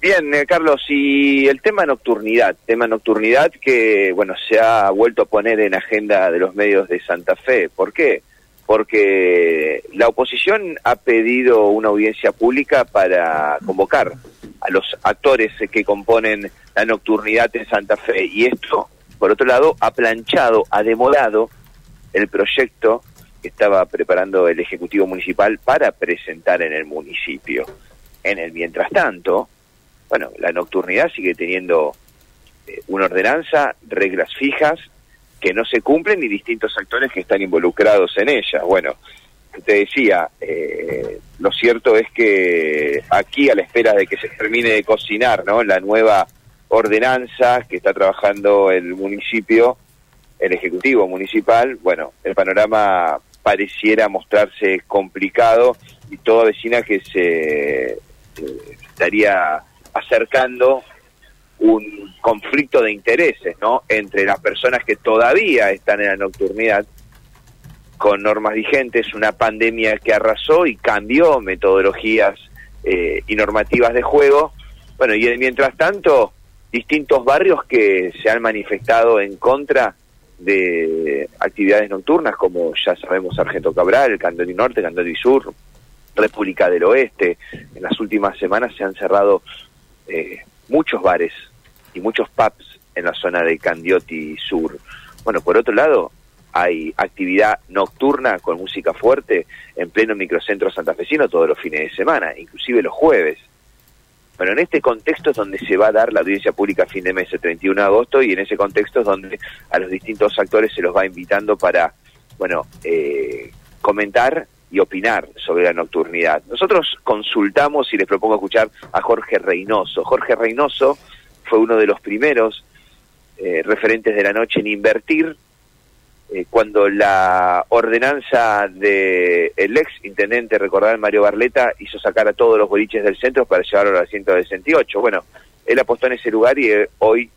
Bien, eh, Carlos, y el tema nocturnidad, tema nocturnidad que, bueno, se ha vuelto a poner en agenda de los medios de Santa Fe. ¿Por qué? Porque la oposición ha pedido una audiencia pública para convocar a los actores que componen la nocturnidad en Santa Fe. Y esto, por otro lado, ha planchado, ha demorado el proyecto que estaba preparando el Ejecutivo Municipal para presentar en el municipio. En el mientras tanto, bueno, la nocturnidad sigue teniendo eh, una ordenanza, reglas fijas que no se cumplen y distintos actores que están involucrados en ella. Bueno, te decía, eh, lo cierto es que aquí a la espera de que se termine de cocinar, ¿no? La nueva ordenanza que está trabajando el municipio, el ejecutivo municipal, bueno, el panorama pareciera mostrarse complicado y toda vecina que se eh, estaría acercando un conflicto de intereses, ¿no? Entre las personas que todavía están en la nocturnidad con normas vigentes, una pandemia que arrasó y cambió metodologías eh, y normativas de juego. Bueno, y mientras tanto, distintos barrios que se han manifestado en contra de actividades nocturnas, como ya sabemos Sargento Cabral, Candoni Norte, Candoni Sur, República del Oeste. En las últimas semanas se han cerrado eh, muchos bares y muchos pubs en la zona de Candioti Sur. Bueno, por otro lado, hay actividad nocturna con música fuerte en pleno microcentro santafesino todos los fines de semana, inclusive los jueves. Bueno, en este contexto es donde se va a dar la audiencia pública a fin de mes, el 31 de agosto, y en ese contexto es donde a los distintos actores se los va invitando para, bueno, eh, comentar y opinar sobre la nocturnidad. Nosotros consultamos y les propongo escuchar a Jorge Reynoso. Jorge Reynoso fue uno de los primeros eh, referentes de la noche en invertir eh, cuando la ordenanza del el ex intendente, recordar Mario Barleta, hizo sacar a todos los boliches del centro para llevarlo al 168. Bueno, él apostó en ese lugar y eh, hoy,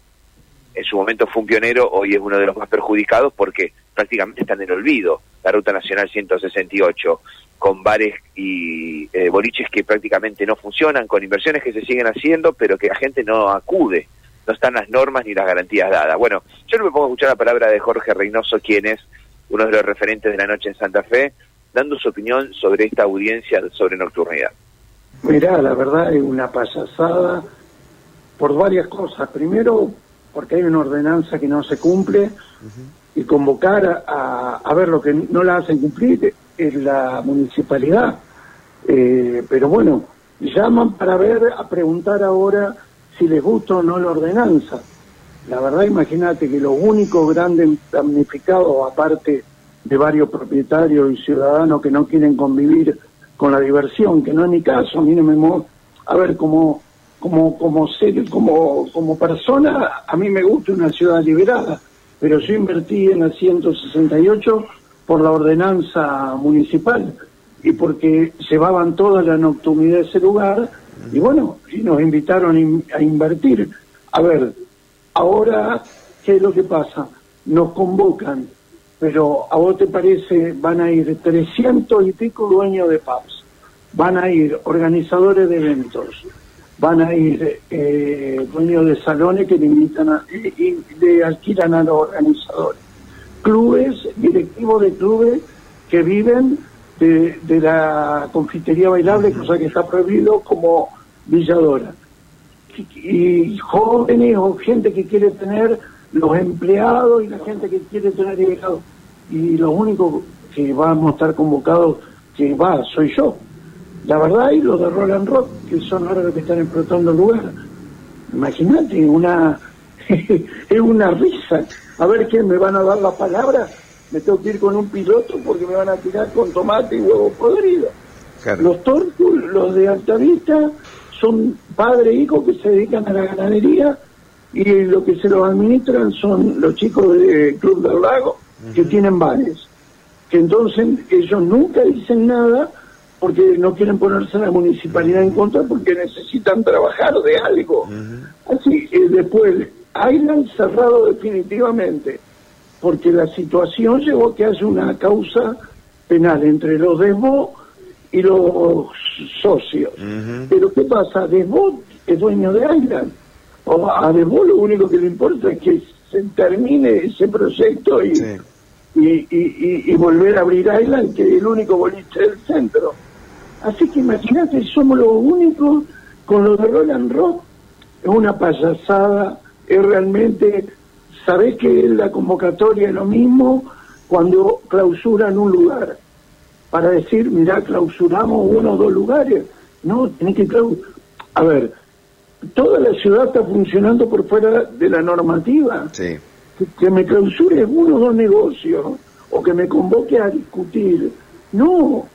en su momento fue un pionero, hoy es uno de los más perjudicados porque prácticamente está en el olvido la Ruta Nacional 168, con bares y eh, boliches que prácticamente no funcionan, con inversiones que se siguen haciendo, pero que la gente no acude, no están las normas ni las garantías dadas. Bueno, yo no me pongo a escuchar la palabra de Jorge Reynoso, quien es uno de los referentes de la noche en Santa Fe, dando su opinión sobre esta audiencia sobre nocturnidad. Mirá, la verdad es una payasada por varias cosas. Primero, porque hay una ordenanza que no se cumple y convocar a, ver lo que no la hacen cumplir es la municipalidad. Eh, pero bueno, llaman para ver, a preguntar ahora si les gusta o no la ordenanza. La verdad, imagínate que los únicos grandes damnificados, aparte de varios propietarios y ciudadanos que no quieren convivir con la diversión, que no es mi caso, a mí no me... A ver, como, como, como, ser, como, como persona, a mí me gusta una ciudad liberada pero yo invertí en la 168 por la ordenanza municipal y porque llevaban toda la nocturnidad de ese lugar y bueno, y nos invitaron a invertir. A ver, ahora, ¿qué es lo que pasa? Nos convocan, pero a vos te parece, van a ir 300 y pico dueños de pubs, van a ir organizadores de eventos, van a ir eh, dueños de salones que le invitan a, y, le alquilan a los organizadores. Clubes, directivos de clubes que viven de, la confitería bailable, cosa que está prohibido como Villadora. Y, jóvenes o gente que quiere tener los empleados y la gente que quiere tener empleados. Y los únicos que vamos a estar convocados, que va, soy yo. La verdad, y los de Roland Rock, que son ahora los que están explotando el lugar. Imagínate, una, es una risa. A ver quién me van a dar la palabra. Me tengo que ir con un piloto porque me van a tirar con tomate y huevo podrido. Los tortos, los de Altavista, son padre e hijo que se dedican a la ganadería y lo que se los administran son los chicos del Club del Lago que tienen bares. Que entonces ellos nunca dicen nada porque no quieren ponerse la municipalidad en contra porque necesitan trabajar de algo. Así, eh, después, han cerrado definitivamente, porque la situación llevó a que haya una causa penal entre los Desbo y los socios. Pero ¿qué pasa? Desbo es dueño de Island. O a De lo único que le importa es que se termine ese proyecto y, y, volver a abrir Island, que es el único boliche del centro. Así que imagínate, somos los únicos con lo de Roland Rock. Es una payasada, es realmente, sabés que la convocatoria es lo mismo cuando clausuran un lugar. Para decir, mira, clausuramos uno o dos lugares. No, tenés que clausurar. A ver, toda la ciudad está funcionando por fuera de la normativa. Sí. Que, me clausure uno o dos negocios o que me convoque a discutir. No.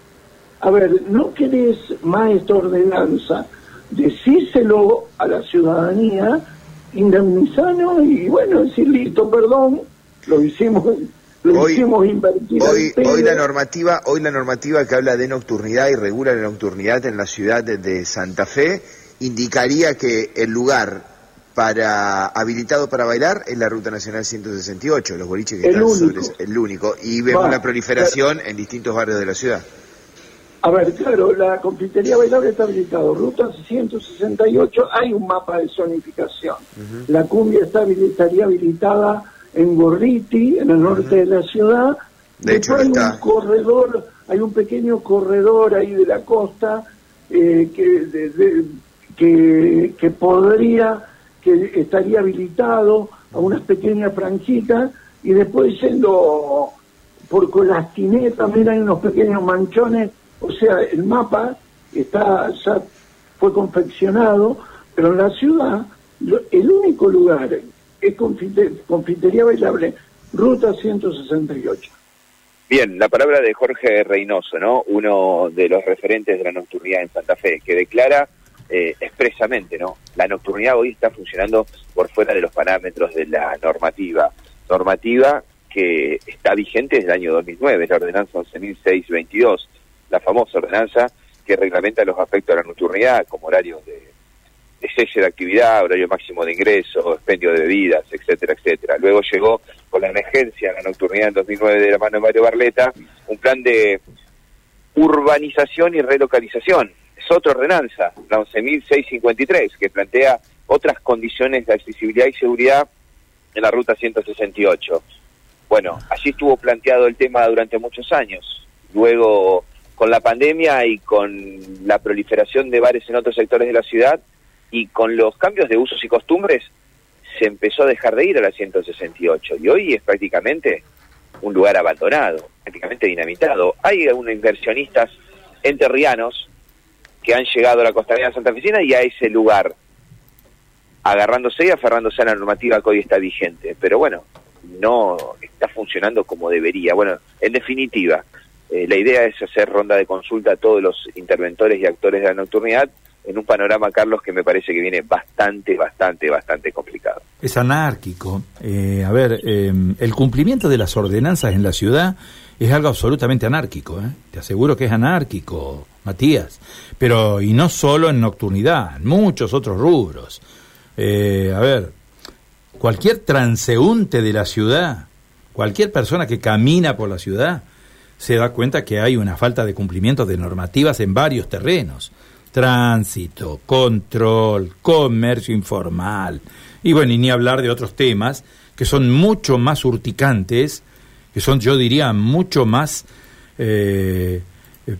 A ver, no querés más esta ordenanza, decíselo a la ciudadanía, indemnizanos y bueno, decir listo, perdón, lo hicimos lo hoy, hicimos invertir hoy, hoy la normativa hoy la normativa que habla de nocturnidad y regula la nocturnidad en la ciudad de Santa Fe indicaría que el lugar para habilitado para bailar es la Ruta Nacional 168, los boliches que el están único. sobre el único y vemos una proliferación en distintos barrios de la ciudad. A ver, claro, la confitería bailable está habilitado. Ruta 168 hay un mapa de zonificación. La cumbia está estaría habilitada en Gorriti, en el norte de la ciudad. De hecho, hay un corredor, hay un pequeño corredor ahí de la costa eh, que que, que podría, que estaría habilitado a unas pequeñas franjitas y después yendo por Colastiné también hay unos pequeños manchones, o sea, el mapa está ya fue confeccionado, pero en la ciudad el único lugar es confitería bailable, Ruta 168. Bien, la palabra de Jorge Reynoso, ¿no? Uno de los referentes de la nocturnidad en Santa Fe, que declara eh, expresamente, ¿no? La nocturnidad hoy está funcionando por fuera de los parámetros de la normativa. Normativa que está vigente desde el año 2009, la ordenanza 11.622, la famosa ordenanza que reglamenta los aspectos de la nocturnidad, como horarios de, de de actividad, horario máximo de ingreso, expendio de bebidas, etcétera, etcétera. Luego llegó con la emergencia la nocturnidad en 2009 de la mano de Mario Barleta, un plan de urbanización y relocalización otra ordenanza, la 11.653, que plantea otras condiciones de accesibilidad y seguridad en la ruta 168. Bueno, allí estuvo planteado el tema durante muchos años. Luego, con la pandemia y con la proliferación de bares en otros sectores de la ciudad y con los cambios de usos y costumbres, se empezó a dejar de ir a la 168 y hoy es prácticamente un lugar abandonado, prácticamente dinamitado. Hay algunos inversionistas enterrianos que han llegado a la costanera santafesina y a ese lugar, agarrándose y aferrándose a la normativa que hoy está vigente. Pero bueno, no está funcionando como debería. Bueno, en definitiva, eh, la idea es hacer ronda de consulta a todos los interventores y actores de la nocturnidad en un panorama, Carlos, que me parece que viene bastante, bastante, bastante complicado. Es anárquico. Eh, a ver, eh, el cumplimiento de las ordenanzas en la ciudad es algo absolutamente anárquico. Te aseguro que es anárquico, Matías. Pero, y no solo en nocturnidad, en muchos otros rubros. A ver, cualquier transeúnte de la ciudad, cualquier persona que camina por la ciudad, se da cuenta que hay una falta de cumplimiento de normativas en varios terrenos. Tránsito, control, comercio informal. Y bueno, y ni hablar de otros temas que son mucho más urticantes que son, yo diría, mucho más eh,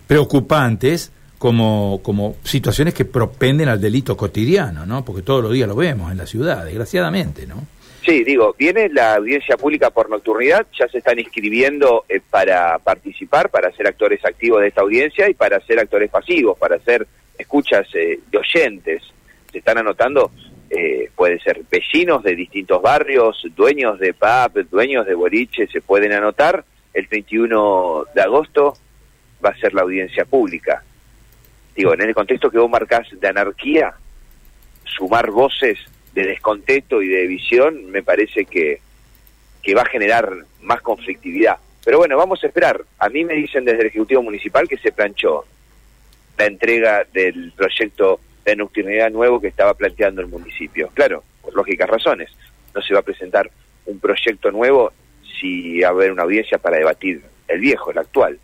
preocupantes como, como situaciones que propenden al delito cotidiano, ¿no? Porque todos los días lo vemos en la ciudad, desgraciadamente, ¿no? Sí, digo, viene la audiencia pública por nocturnidad, ya se están inscribiendo eh, para participar, para ser actores activos de esta audiencia y para ser actores pasivos, para ser escuchas eh, de oyentes. Se están anotando eh, puede ser vecinos de distintos barrios, dueños de pub, dueños de boliche, se pueden anotar. El 31 de agosto va a ser la audiencia pública. Digo, en el contexto que vos marcás de anarquía, sumar voces de descontento y de división me parece que, que va a generar más conflictividad. Pero bueno, vamos a esperar. A mí me dicen desde el Ejecutivo Municipal que se planchó la entrega del proyecto de nocturnidad nuevo que estaba planteando el municipio. Claro, por lógicas razones. No se va a presentar un proyecto nuevo si va a haber una audiencia para debatir el viejo, el actual.